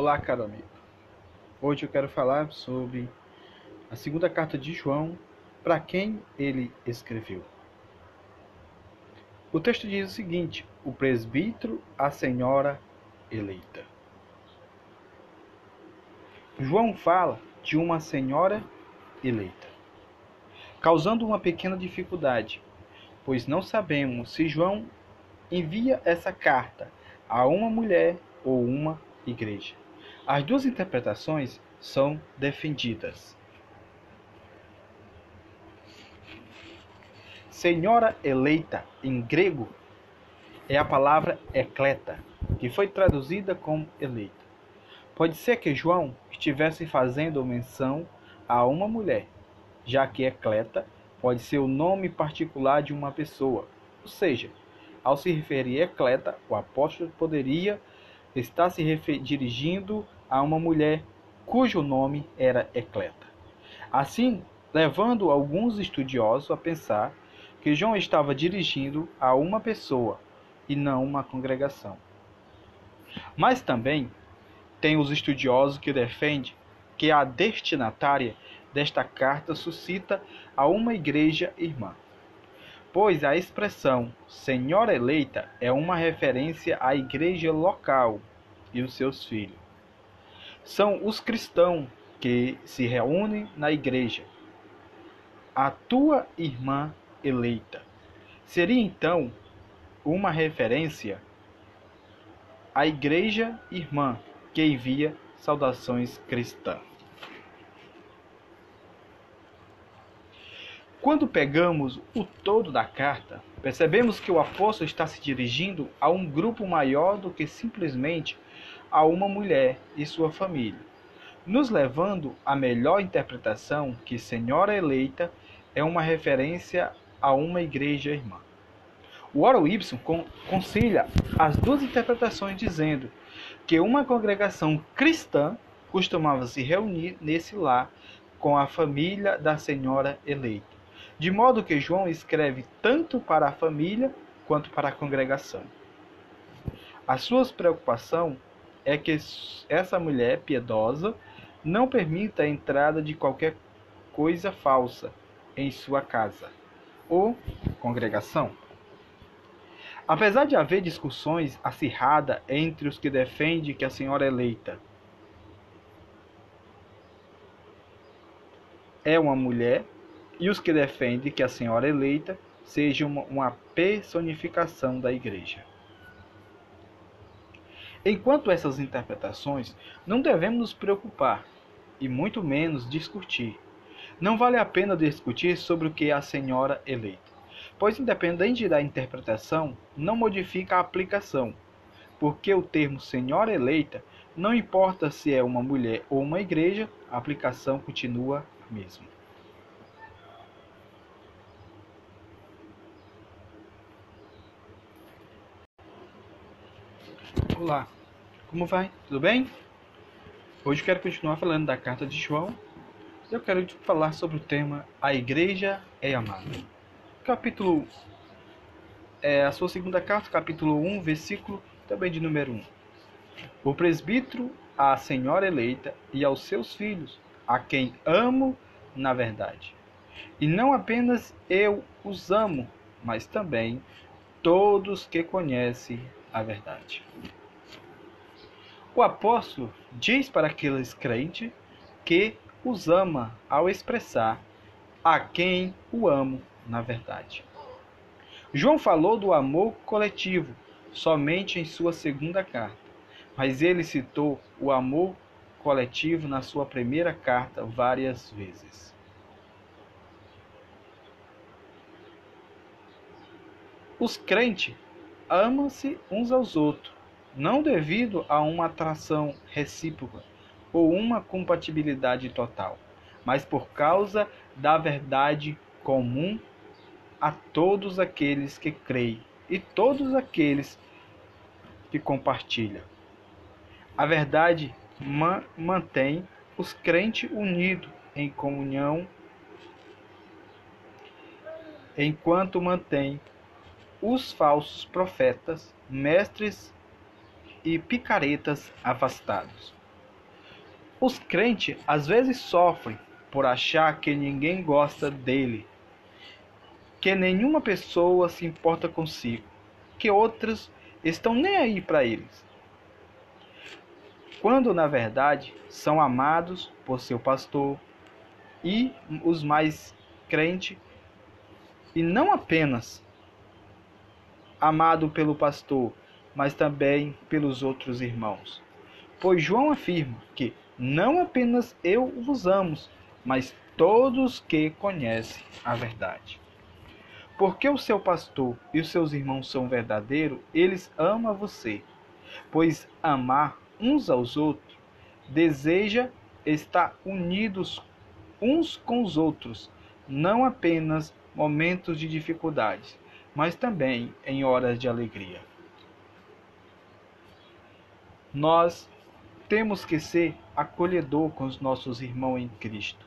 Olá, caro amigo. Hoje eu quero falar sobre a segunda carta de João, para quem ele escreveu. O texto diz o seguinte: O presbítero, a senhora eleita. João fala de uma senhora eleita, causando uma pequena dificuldade, pois não sabemos se João envia essa carta a uma mulher ou uma igreja. As duas interpretações são defendidas. Senhora eleita em grego é a palavra ecleta, que foi traduzida como eleita. Pode ser que João estivesse fazendo menção a uma mulher, já que ecleta pode ser o nome particular de uma pessoa. Ou seja, ao se referir a ecleta, o apóstolo poderia estar se dirigindo a uma mulher cujo nome era Ecleta. Assim, levando alguns estudiosos a pensar que João estava dirigindo a uma pessoa e não uma congregação. Mas também tem os estudiosos que defendem que a destinatária desta carta suscita a uma igreja irmã. Pois a expressão Senhora eleita é uma referência à igreja local e os seus filhos são os cristãos que se reúnem na igreja. A tua irmã eleita seria então uma referência à igreja irmã que envia saudações cristãs. Quando pegamos o todo da carta, percebemos que o apóstolo está se dirigindo a um grupo maior do que simplesmente a uma mulher e sua família, nos levando à melhor interpretação que Senhora Eleita é uma referência a uma igreja irmã. O Oro Ibsen concilia as duas interpretações dizendo que uma congregação cristã costumava se reunir nesse lar com a família da Senhora Eleita, de modo que João escreve tanto para a família quanto para a congregação. A sua preocupação é que essa mulher piedosa não permita a entrada de qualquer coisa falsa em sua casa ou congregação. Apesar de haver discussões acirradas entre os que defendem que a senhora eleita é uma mulher e os que defendem que a senhora eleita seja uma, uma personificação da igreja. Enquanto essas interpretações, não devemos nos preocupar e muito menos discutir. Não vale a pena discutir sobre o que é a senhora eleita, pois independente da interpretação, não modifica a aplicação, porque o termo senhora eleita, não importa se é uma mulher ou uma igreja, a aplicação continua a mesma. Olá, como vai? Tudo bem? Hoje quero continuar falando da carta de João. Eu quero falar sobre o tema A Igreja é Amada. Capítulo é a sua segunda carta, capítulo 1, versículo também de número 1. O presbítero, a senhora eleita e aos seus filhos, a quem amo na verdade. E não apenas eu os amo, mas também todos que conhecem a verdade. O apóstolo diz para aqueles crentes que os ama ao expressar a quem o amo na verdade. João falou do amor coletivo somente em sua segunda carta, mas ele citou o amor coletivo na sua primeira carta várias vezes. Os crentes amam-se uns aos outros não devido a uma atração recíproca ou uma compatibilidade total, mas por causa da verdade comum a todos aqueles que creem e todos aqueles que compartilham. A verdade ma mantém os crentes unidos em comunhão, enquanto mantém os falsos profetas, mestres e picaretas afastados. Os crentes às vezes sofrem por achar que ninguém gosta dele, que nenhuma pessoa se importa consigo, que outras estão nem aí para eles. Quando na verdade são amados por seu pastor e os mais crentes, e não apenas amado pelo pastor, mas também pelos outros irmãos. Pois João afirma que não apenas eu vos amo, mas todos que conhecem a verdade. Porque o seu pastor e os seus irmãos são verdadeiros, eles amam você. Pois amar uns aos outros deseja estar unidos uns com os outros, não apenas momentos de dificuldades, mas também em horas de alegria. Nós temos que ser acolhedor com os nossos irmãos em Cristo,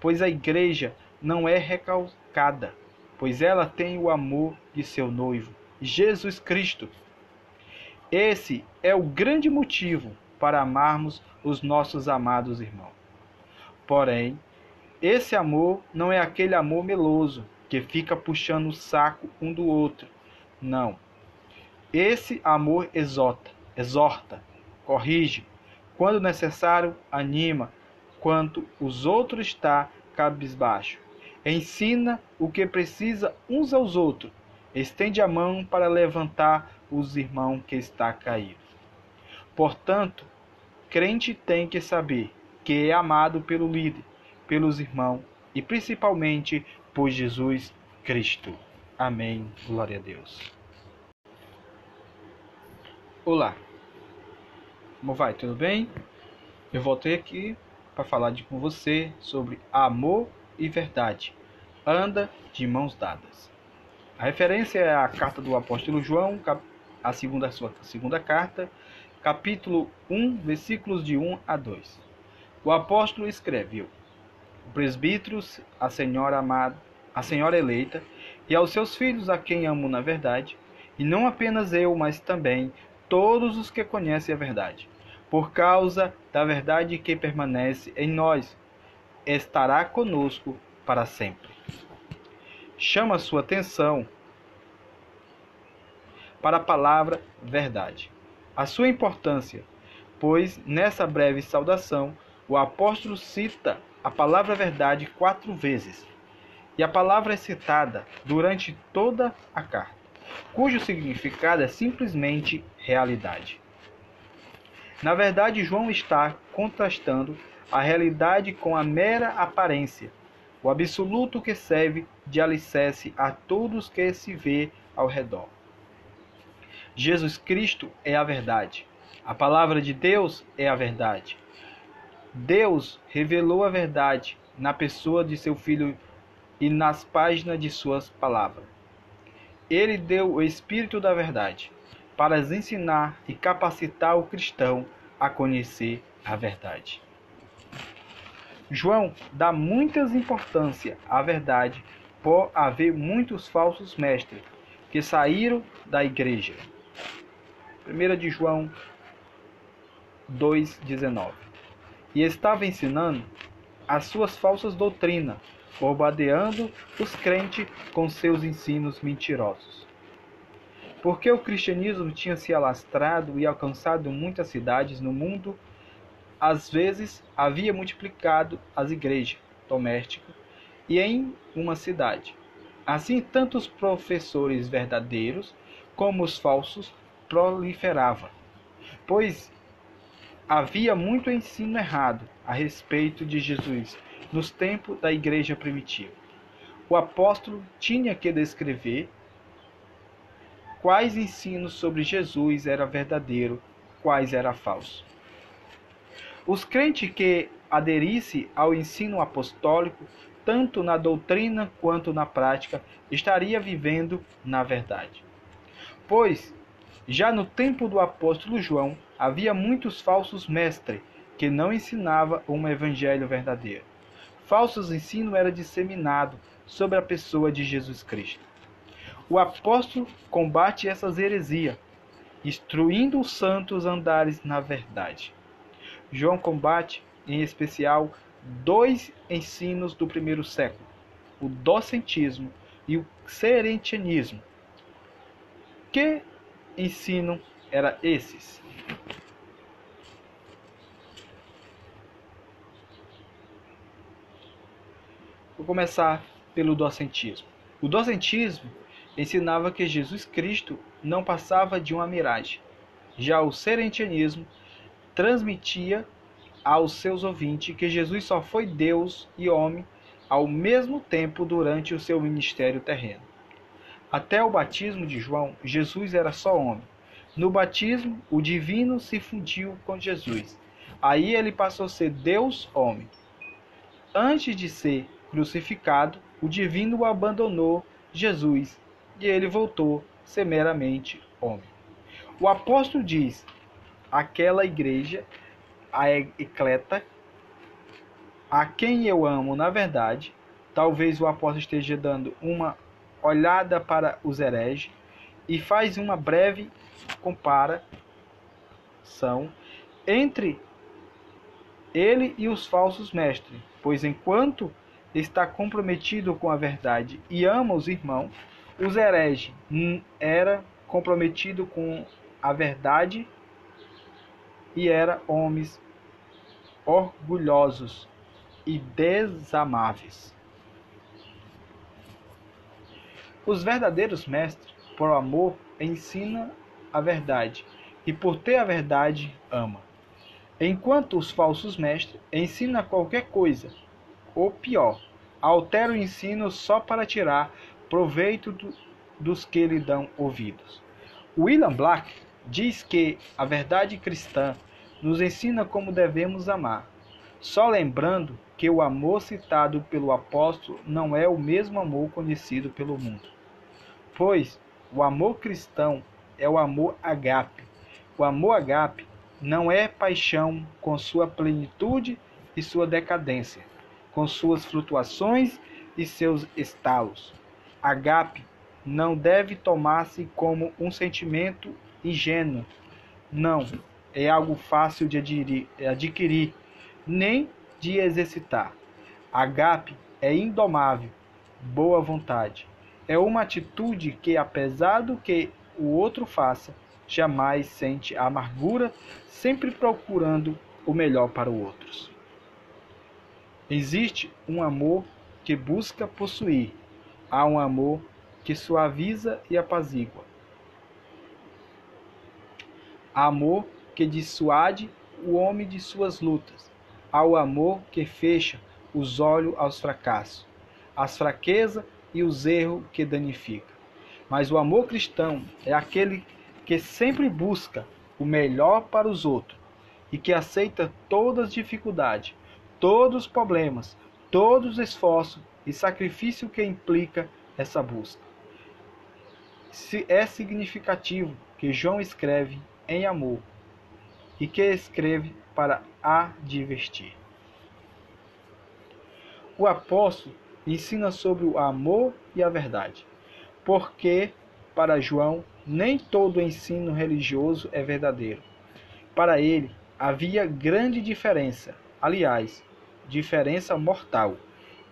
pois a igreja não é recalcada, pois ela tem o amor de seu noivo, Jesus Cristo. Esse é o grande motivo para amarmos os nossos amados irmãos. Porém, esse amor não é aquele amor meloso que fica puxando o saco um do outro. Não. Esse amor exorta, exorta, corrige, quando necessário, anima, quanto os outros está cabisbaixo. Ensina o que precisa uns aos outros. Estende a mão para levantar os irmãos que está caído. Portanto, crente tem que saber que é amado pelo líder, pelos irmãos e principalmente por Jesus Cristo. Amém. Glória a Deus. Olá. Como vai? Tudo bem? Eu voltei aqui para falar de, com você sobre amor e verdade. Anda de mãos dadas. A referência é a carta do apóstolo João, a segunda, sua segunda carta, capítulo 1, versículos de 1 a 2. O apóstolo escreveu: presbíteros, a senhora amada, a senhora eleita, e aos seus filhos a quem amo na verdade, e não apenas eu, mas também todos os que conhecem a verdade. Por causa da verdade que permanece em nós, estará conosco para sempre. Chama sua atenção para a palavra verdade. A sua importância, pois nessa breve saudação o apóstolo cita a palavra verdade quatro vezes, e a palavra é citada durante toda a carta, cujo significado é simplesmente realidade. Na verdade, João está contrastando a realidade com a mera aparência, o absoluto que serve de alicerce a todos que se vê ao redor. Jesus Cristo é a verdade. A palavra de Deus é a verdade. Deus revelou a verdade na pessoa de seu Filho e nas páginas de suas palavras. Ele deu o Espírito da Verdade para ensinar e capacitar o cristão a conhecer a verdade. João dá muitas importância à verdade por haver muitos falsos mestres que saíram da igreja. 1 de João 2,19 e estava ensinando as suas falsas doutrinas, bombardeando os crentes com seus ensinos mentirosos. Porque o cristianismo tinha se alastrado e alcançado muitas cidades no mundo, às vezes havia multiplicado as igrejas domésticas e em uma cidade. Assim, tanto os professores verdadeiros como os falsos proliferavam, pois Havia muito ensino errado a respeito de Jesus nos tempos da igreja primitiva. O apóstolo tinha que descrever quais ensinos sobre Jesus era verdadeiro, quais era falso. Os crentes que aderissem ao ensino apostólico, tanto na doutrina quanto na prática, estaria vivendo na verdade. Pois já no tempo do apóstolo João, havia muitos falsos mestres que não ensinavam um evangelho verdadeiro. Falsos ensino era disseminado sobre a pessoa de Jesus Cristo. O apóstolo combate essas heresias, instruindo os santos andares na verdade. João combate em especial dois ensinos do primeiro século: o docentismo e o serentianismo. Que ensino era esses? Vou começar pelo docentismo. O docentismo ensinava que Jesus Cristo não passava de uma miragem. Já o serentianismo transmitia aos seus ouvintes que Jesus só foi Deus e homem ao mesmo tempo durante o seu ministério terreno. Até o batismo de João, Jesus era só homem. No batismo, o divino se fundiu com Jesus. Aí ele passou a ser Deus homem. Antes de ser crucificado, o divino abandonou Jesus e ele voltou ser meramente homem. O apóstolo diz: aquela igreja, a ecleta, a quem eu amo na verdade, talvez o apóstolo esteja dando uma olhada para os hereges e faz uma breve comparação entre ele e os falsos mestres, pois enquanto está comprometido com a verdade e ama os irmãos, os hereges era comprometido com a verdade e era homens orgulhosos e desamáveis. Os verdadeiros mestres, por amor, ensinam a verdade, e por ter a verdade, ama. Enquanto os falsos mestres ensinam qualquer coisa, ou pior, alteram o ensino só para tirar proveito do, dos que lhe dão ouvidos. William Black diz que a verdade cristã nos ensina como devemos amar, só lembrando que o amor citado pelo apóstolo não é o mesmo amor conhecido pelo mundo. Pois o amor cristão é o amor agape. O amor agape não é paixão com sua plenitude e sua decadência, com suas flutuações e seus estalos. Agape não deve tomar-se como um sentimento ingênuo. Não, é algo fácil de adquirir, nem de exercitar. Agape é indomável, boa vontade. É uma atitude que, apesar do que o outro faça, jamais sente amargura, sempre procurando o melhor para os outros. Existe um amor que busca possuir, há um amor que suaviza e apazigua. Amor que dissuade o homem de suas lutas, ao amor que fecha os olhos aos fracassos, às fraquezas e os erros que danifica. Mas o amor cristão é aquele que sempre busca o melhor para os outros e que aceita todas as dificuldades, todos os problemas, todos os esforços e sacrifício que implica essa busca. É significativo que João escreve em amor e que escreve para advertir. O apóstolo ensina sobre o amor e a verdade, porque para João nem todo ensino religioso é verdadeiro. Para ele havia grande diferença, aliás, diferença mortal,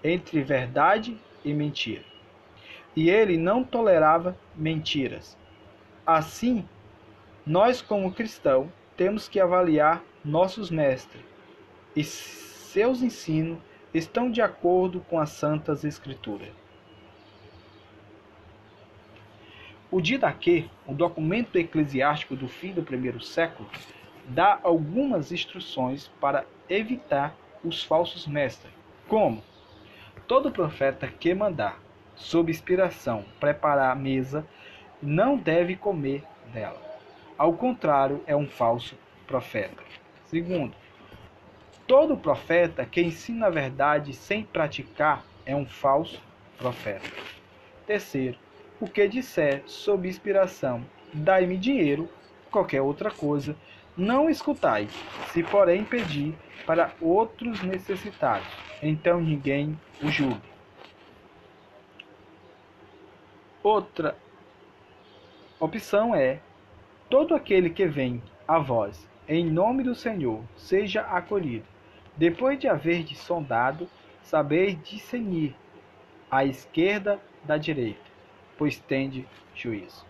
entre verdade e mentira. E ele não tolerava mentiras. Assim, nós, como cristãos, temos que avaliar nossos mestres e seus ensinos estão de acordo com as Santas Escrituras. O Didaquê, um documento eclesiástico do fim do primeiro século, dá algumas instruções para evitar os falsos mestres, como todo profeta que mandar, sob inspiração, preparar a mesa, não deve comer dela. Ao contrário, é um falso profeta. Segundo, todo profeta que ensina a verdade sem praticar é um falso profeta. Terceiro, o que disser sob inspiração, dai-me dinheiro, qualquer outra coisa, não escutai, se porém pedir para outros necessitados, então ninguém o julgue. Outra opção é: todo aquele que vem a vós em nome do Senhor seja acolhido. Depois de haver de sondado, saber discernir a esquerda da direita, pois tende juízo.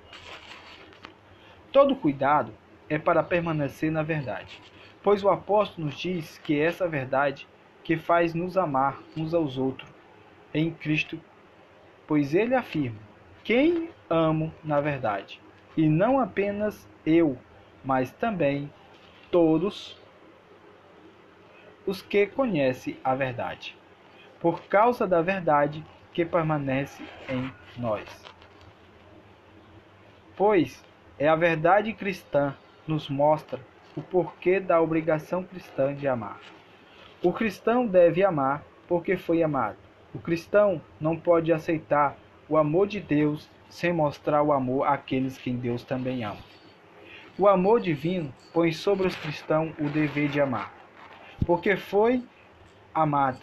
Todo cuidado é para permanecer na verdade, pois o apóstolo nos diz que é essa verdade que faz nos amar uns aos outros em Cristo, pois ele afirma: Quem amo na verdade, e não apenas eu, mas também todos os que conhecem a verdade, por causa da verdade que permanece em nós. Pois é a verdade cristã nos mostra o porquê da obrigação cristã de amar. O cristão deve amar porque foi amado. O cristão não pode aceitar o amor de Deus sem mostrar o amor àqueles que Deus também ama. O amor divino põe sobre os cristãos o dever de amar, porque foi amado.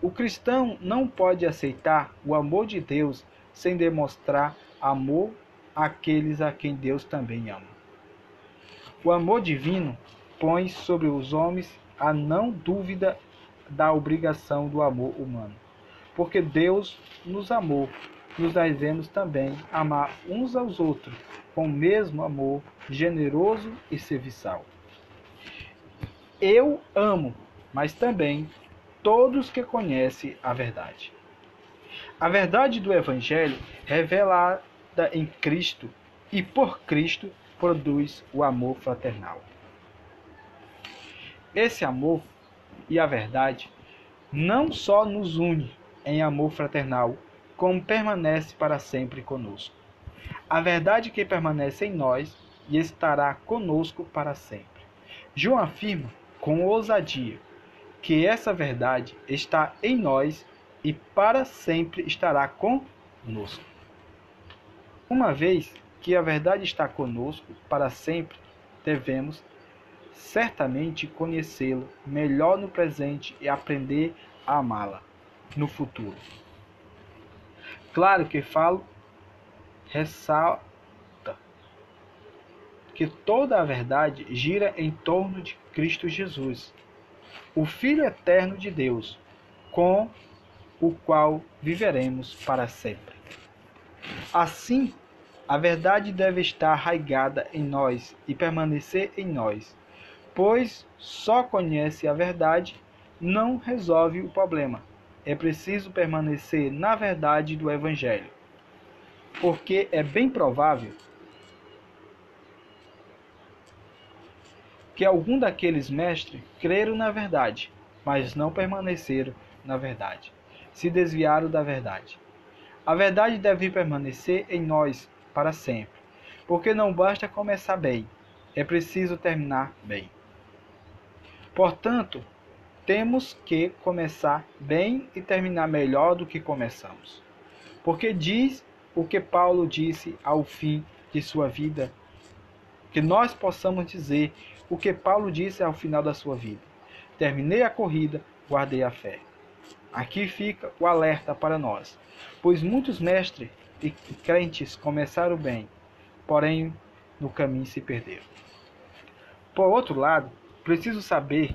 O cristão não pode aceitar o amor de Deus sem demonstrar amor àqueles a quem Deus também ama. O amor divino põe sobre os homens a não dúvida da obrigação do amor humano, porque Deus nos amou nos devemos também amar uns aos outros com o mesmo amor generoso e serviçal. Eu amo, mas também todos que conhecem a verdade. A verdade do Evangelho, revelada em Cristo e por Cristo, produz o amor fraternal. Esse amor e a verdade não só nos une em amor fraternal, como permanece para sempre conosco. A verdade que permanece em nós e estará conosco para sempre. João afirma com ousadia que essa verdade está em nós e para sempre estará conosco. Uma vez que a verdade está conosco para sempre, devemos certamente conhecê-lo melhor no presente e aprender a amá-la no futuro. Claro que falo, ressalta que toda a verdade gira em torno de Cristo Jesus, o Filho eterno de Deus, com o qual viveremos para sempre. Assim, a verdade deve estar arraigada em nós e permanecer em nós, pois só conhece a verdade não resolve o problema é preciso permanecer na verdade do Evangelho, porque é bem provável que algum daqueles mestres creram na verdade, mas não permaneceram na verdade, se desviaram da verdade. A verdade deve permanecer em nós para sempre, porque não basta começar bem, é preciso terminar bem. Portanto, temos que começar bem e terminar melhor do que começamos. Porque diz o que Paulo disse ao fim de sua vida, que nós possamos dizer o que Paulo disse ao final da sua vida. Terminei a corrida, guardei a fé. Aqui fica o alerta para nós, pois muitos mestres e crentes começaram bem, porém no caminho se perderam. Por outro lado, preciso saber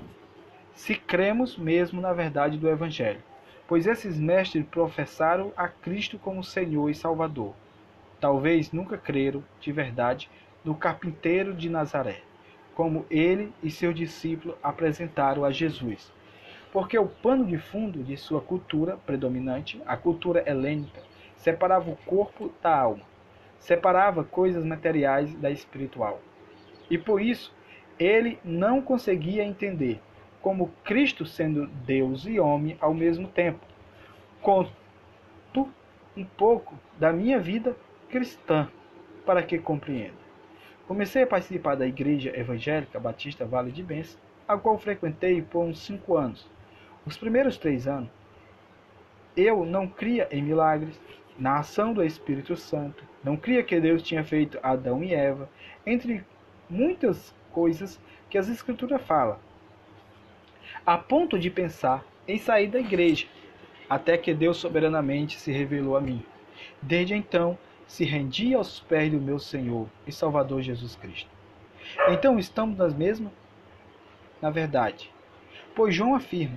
se cremos mesmo na verdade do Evangelho, pois esses mestres professaram a Cristo como Senhor e Salvador. Talvez nunca creram de verdade no carpinteiro de Nazaré, como ele e seu discípulo apresentaram a Jesus. Porque o pano de fundo de sua cultura predominante, a cultura helênica, separava o corpo da alma, separava coisas materiais da espiritual. E por isso ele não conseguia entender como Cristo sendo Deus e homem ao mesmo tempo. Conto um pouco da minha vida cristã para que compreenda. Comecei a participar da Igreja Evangélica Batista Vale de Bênção, a qual frequentei por uns cinco anos. Os primeiros três anos, eu não cria em milagres, na ação do Espírito Santo, não cria que Deus tinha feito Adão e Eva, entre muitas coisas que as Escrituras falam a ponto de pensar em sair da igreja, até que Deus soberanamente se revelou a mim. Desde então, se rendi aos pés do meu Senhor e Salvador Jesus Cristo. Então estamos nas mesmas? Na verdade. Pois João afirma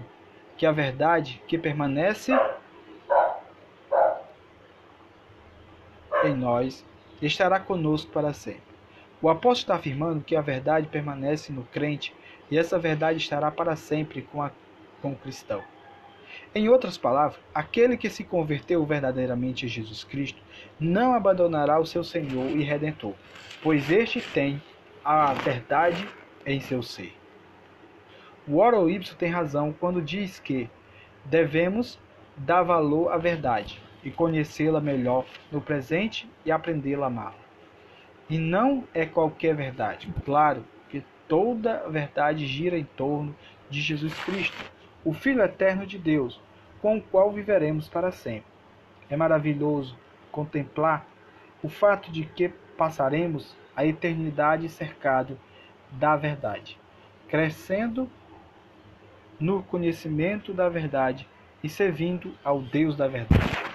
que a verdade que permanece em nós estará conosco para sempre. O apóstolo está afirmando que a verdade permanece no crente e essa verdade estará para sempre com, a, com o cristão. Em outras palavras, aquele que se converteu verdadeiramente a Jesus Cristo não abandonará o seu Senhor e Redentor, pois este tem a verdade em seu ser. O Oro Y tem razão quando diz que devemos dar valor à verdade e conhecê-la melhor no presente e aprendê-la a amá-la. E não é qualquer verdade. Claro que toda verdade gira em torno de Jesus Cristo, o Filho eterno de Deus, com o qual viveremos para sempre. É maravilhoso contemplar o fato de que passaremos a eternidade cercado da verdade, crescendo no conhecimento da verdade e servindo ao Deus da verdade.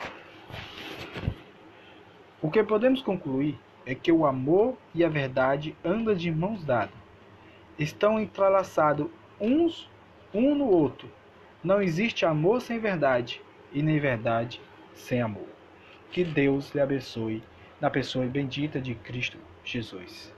O que podemos concluir é que o amor e a verdade andam de mãos dadas. Estão entrelaçados uns um no outro. Não existe amor sem verdade e nem verdade sem amor. Que Deus lhe abençoe na pessoa bendita de Cristo Jesus.